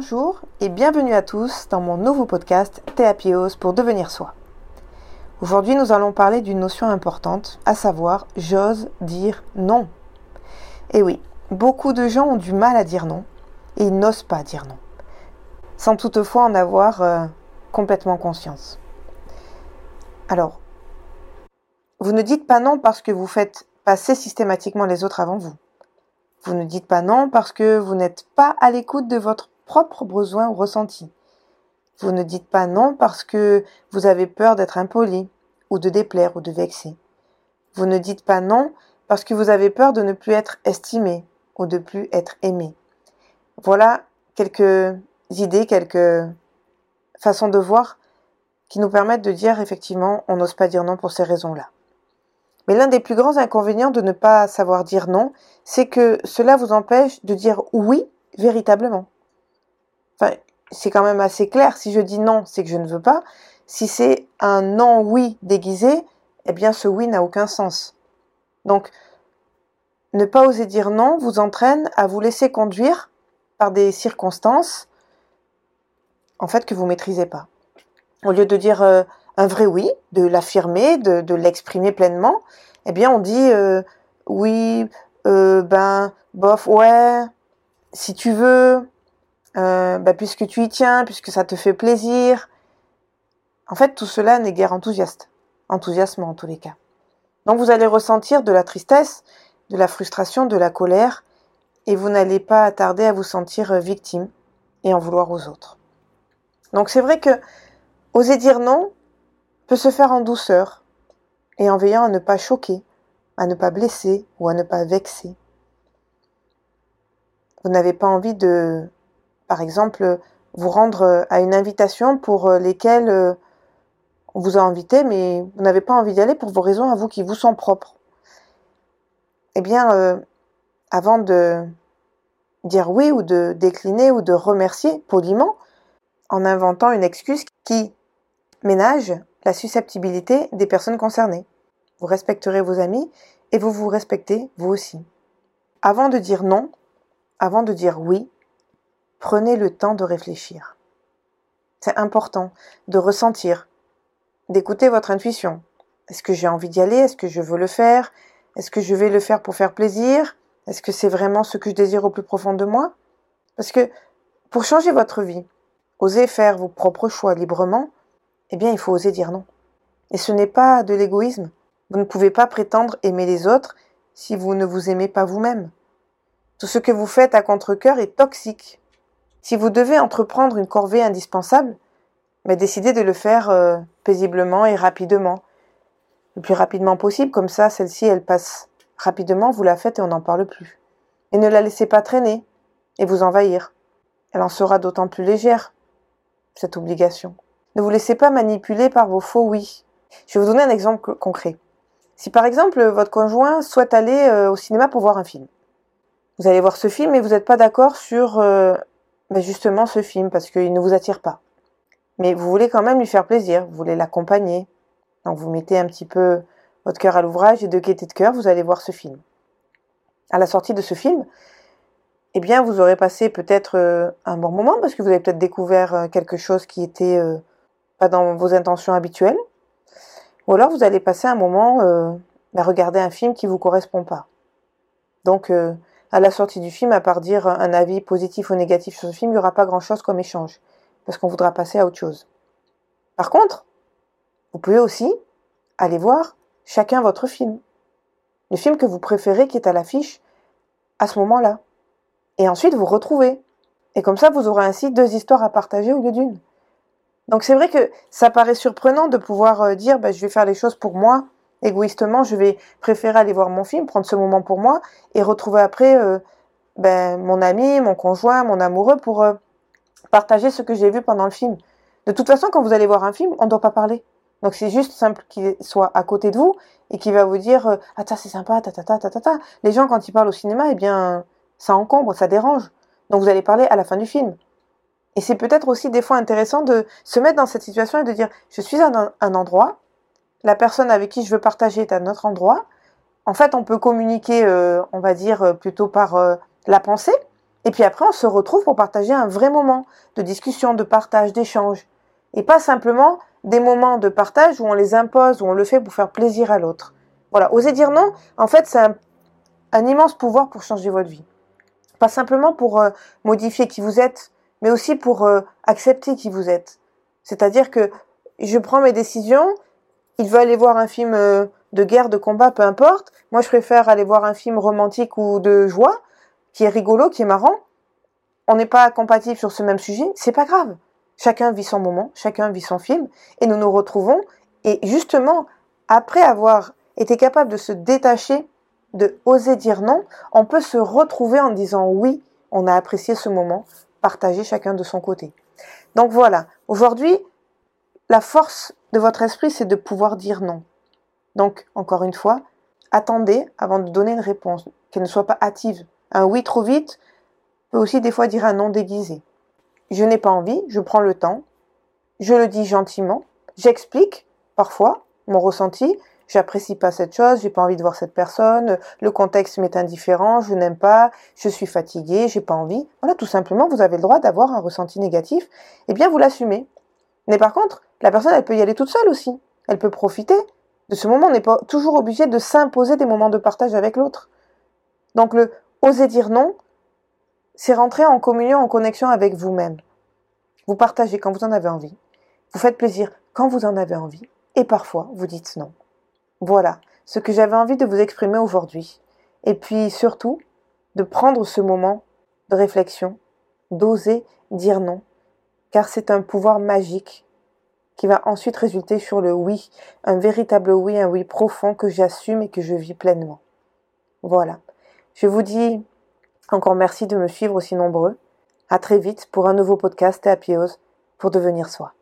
Bonjour et bienvenue à tous dans mon nouveau podcast Théapios pour devenir soi. Aujourd'hui, nous allons parler d'une notion importante, à savoir j'ose dire non. Et oui, beaucoup de gens ont du mal à dire non et n'osent pas dire non, sans toutefois en avoir euh, complètement conscience. Alors, vous ne dites pas non parce que vous faites passer systématiquement les autres avant vous. Vous ne dites pas non parce que vous n'êtes pas à l'écoute de votre propre besoin ou ressenti. Vous ne dites pas non parce que vous avez peur d'être impoli, ou de déplaire, ou de vexer. Vous ne dites pas non parce que vous avez peur de ne plus être estimé, ou de plus être aimé. Voilà quelques idées, quelques façons de voir qui nous permettent de dire effectivement on n'ose pas dire non pour ces raisons-là. Mais l'un des plus grands inconvénients de ne pas savoir dire non, c'est que cela vous empêche de dire oui véritablement. C'est quand même assez clair. Si je dis non, c'est que je ne veux pas. Si c'est un non oui déguisé, eh bien ce oui n'a aucun sens. Donc, ne pas oser dire non vous entraîne à vous laisser conduire par des circonstances, en fait, que vous maîtrisez pas. Au lieu de dire euh, un vrai oui, de l'affirmer, de, l'exprimer pleinement, eh bien, on dit euh, oui, euh, ben, bof, ouais, si tu veux, euh, bah, puisque tu y tiens, puisque ça te fait plaisir. En fait, tout cela n'est guère enthousiaste, enthousiasme en tous les cas. Donc vous allez ressentir de la tristesse, de la frustration, de la colère, et vous n'allez pas attarder à vous sentir victime et en vouloir aux autres. Donc c'est vrai que oser dire non peut se faire en douceur et en veillant à ne pas choquer, à ne pas blesser ou à ne pas vexer. Vous n'avez pas envie de par exemple, vous rendre euh, à une invitation pour euh, lesquelles euh, on vous a invité, mais vous n'avez pas envie d'y aller pour vos raisons à vous qui vous sont propres. Eh bien, avant de dire oui ou de décliner ou de remercier poliment, en inventant une excuse qui ménage la susceptibilité des personnes concernées. Vous respecterez vos amis et vous vous respectez vous aussi. Avant de dire non, avant de dire oui, Prenez le temps de réfléchir. C'est important de ressentir, d'écouter votre intuition. Est-ce que j'ai envie d'y aller? Est-ce que je veux le faire? Est-ce que je vais le faire pour faire plaisir? Est-ce que c'est vraiment ce que je désire au plus profond de moi? Parce que pour changer votre vie, oser faire vos propres choix librement, eh bien il faut oser dire non. Et ce n'est pas de l'égoïsme. Vous ne pouvez pas prétendre aimer les autres si vous ne vous aimez pas vous-même. Tout ce que vous faites à contre-cœur est toxique si vous devez entreprendre une corvée indispensable, mais décidez de le faire euh, paisiblement et rapidement. Le plus rapidement possible, comme ça, celle-ci, elle passe rapidement, vous la faites et on n'en parle plus. Et ne la laissez pas traîner et vous envahir. Elle en sera d'autant plus légère, cette obligation. Ne vous laissez pas manipuler par vos faux oui. Je vais vous donner un exemple concret. Si par exemple votre conjoint souhaite aller euh, au cinéma pour voir un film, vous allez voir ce film et vous n'êtes pas d'accord sur euh, justement ce film parce qu'il ne vous attire pas. Mais vous voulez quand même lui faire plaisir, vous voulez l'accompagner. Donc vous mettez un petit peu votre cœur à l'ouvrage et de gaieté de cœur, vous allez voir ce film. À la sortie de ce film, eh bien vous aurez passé peut-être euh, un bon moment parce que vous avez peut-être découvert euh, quelque chose qui était euh, pas dans vos intentions habituelles. Ou alors vous allez passer un moment à regarder un film qui vous correspond pas. Donc à la sortie du film, à part dire un avis positif ou négatif sur ce film, il n'y aura pas grand-chose comme échange, parce qu'on voudra passer à autre chose. Par contre, vous pouvez aussi aller voir chacun votre film. Le film que vous préférez qui est à l'affiche à ce moment-là. Et ensuite, vous retrouvez. Et comme ça, vous aurez ainsi deux histoires à partager au lieu d'une. Donc c'est vrai que ça paraît surprenant de pouvoir euh, dire bah, je vais faire les choses pour moi, égoïstement, je vais préférer aller voir mon film, prendre ce moment pour moi et retrouver après euh, ben, mon ami, mon conjoint, mon amoureux pour euh, partager ce que j'ai vu pendant le film. De toute façon, quand vous allez voir un film, on ne doit pas parler. Donc c'est juste simple qu'il soit à côté de vous et qu'il va vous dire euh, ah ça c'est sympa ta ta ta ta ta Les gens quand ils parlent au cinéma, eh bien ça encombre, ça dérange. Donc vous allez parler à la fin du film. Et c'est peut-être aussi des fois intéressant de se mettre dans cette situation et de dire je suis à un endroit la personne avec qui je veux partager est à notre endroit. En fait, on peut communiquer, euh, on va dire, euh, plutôt par euh, la pensée. Et puis après, on se retrouve pour partager un vrai moment de discussion, de partage, d'échange. Et pas simplement des moments de partage où on les impose, où on le fait pour faire plaisir à l'autre. Voilà, oser dire non, en fait, c'est un, immense pouvoir pour changer votre vie. Pas simplement pour euh, modifier qui vous êtes, mais aussi pour euh, accepter qui vous êtes. C'est-à-dire que je prends mes décisions, il veut aller voir un film euh, de guerre, de combat, peu importe. Moi, je préfère aller voir un film romantique ou de joie, qui est rigolo, qui est marrant. On n'est pas compatible sur ce même sujet, c'est pas grave. Chacun vit son moment, chacun vit son film, et nous nous retrouvons. Et justement, après avoir été capable de se détacher, de oser dire non, on peut se retrouver en disant oui, on a apprécié ce moment, partager chacun de son côté. Donc voilà, aujourd'hui, la force de votre esprit, c'est de pouvoir dire non. Donc, encore une fois, attendez avant de donner une réponse, qu'elle ne soit pas hâtive. Un oui trop vite peut aussi des fois dire un non déguisé. Je n'ai pas envie, je prends le temps, je le dis gentiment, j'explique parfois mon ressenti, j'apprécie pas cette chose, j'ai pas envie de voir cette personne, le contexte m'est indifférent, je n'aime pas, je suis fatigué, j'ai pas envie. Voilà, tout simplement, vous avez le droit d'avoir un ressenti négatif, et eh bien vous l'assumez. Mais par contre, la personne, elle peut y aller toute seule aussi. Elle peut profiter de ce moment. On n'est pas toujours obligé de s'imposer des moments de partage avec l'autre. Donc le oser dire non, c'est rentrer en communion, en connexion avec vous-même. Vous partagez quand vous en avez envie. Vous faites plaisir quand vous en avez envie. Et parfois, vous dites non. Voilà ce que j'avais envie de vous exprimer aujourd'hui. Et puis surtout, de prendre ce moment de réflexion, d'oser dire non, car c'est un pouvoir magique qui va ensuite résulter sur le oui, un véritable oui, un oui profond que j'assume et que je vis pleinement. Voilà. Je vous dis encore merci de me suivre aussi nombreux. À très vite pour un nouveau podcast et à pour devenir soi.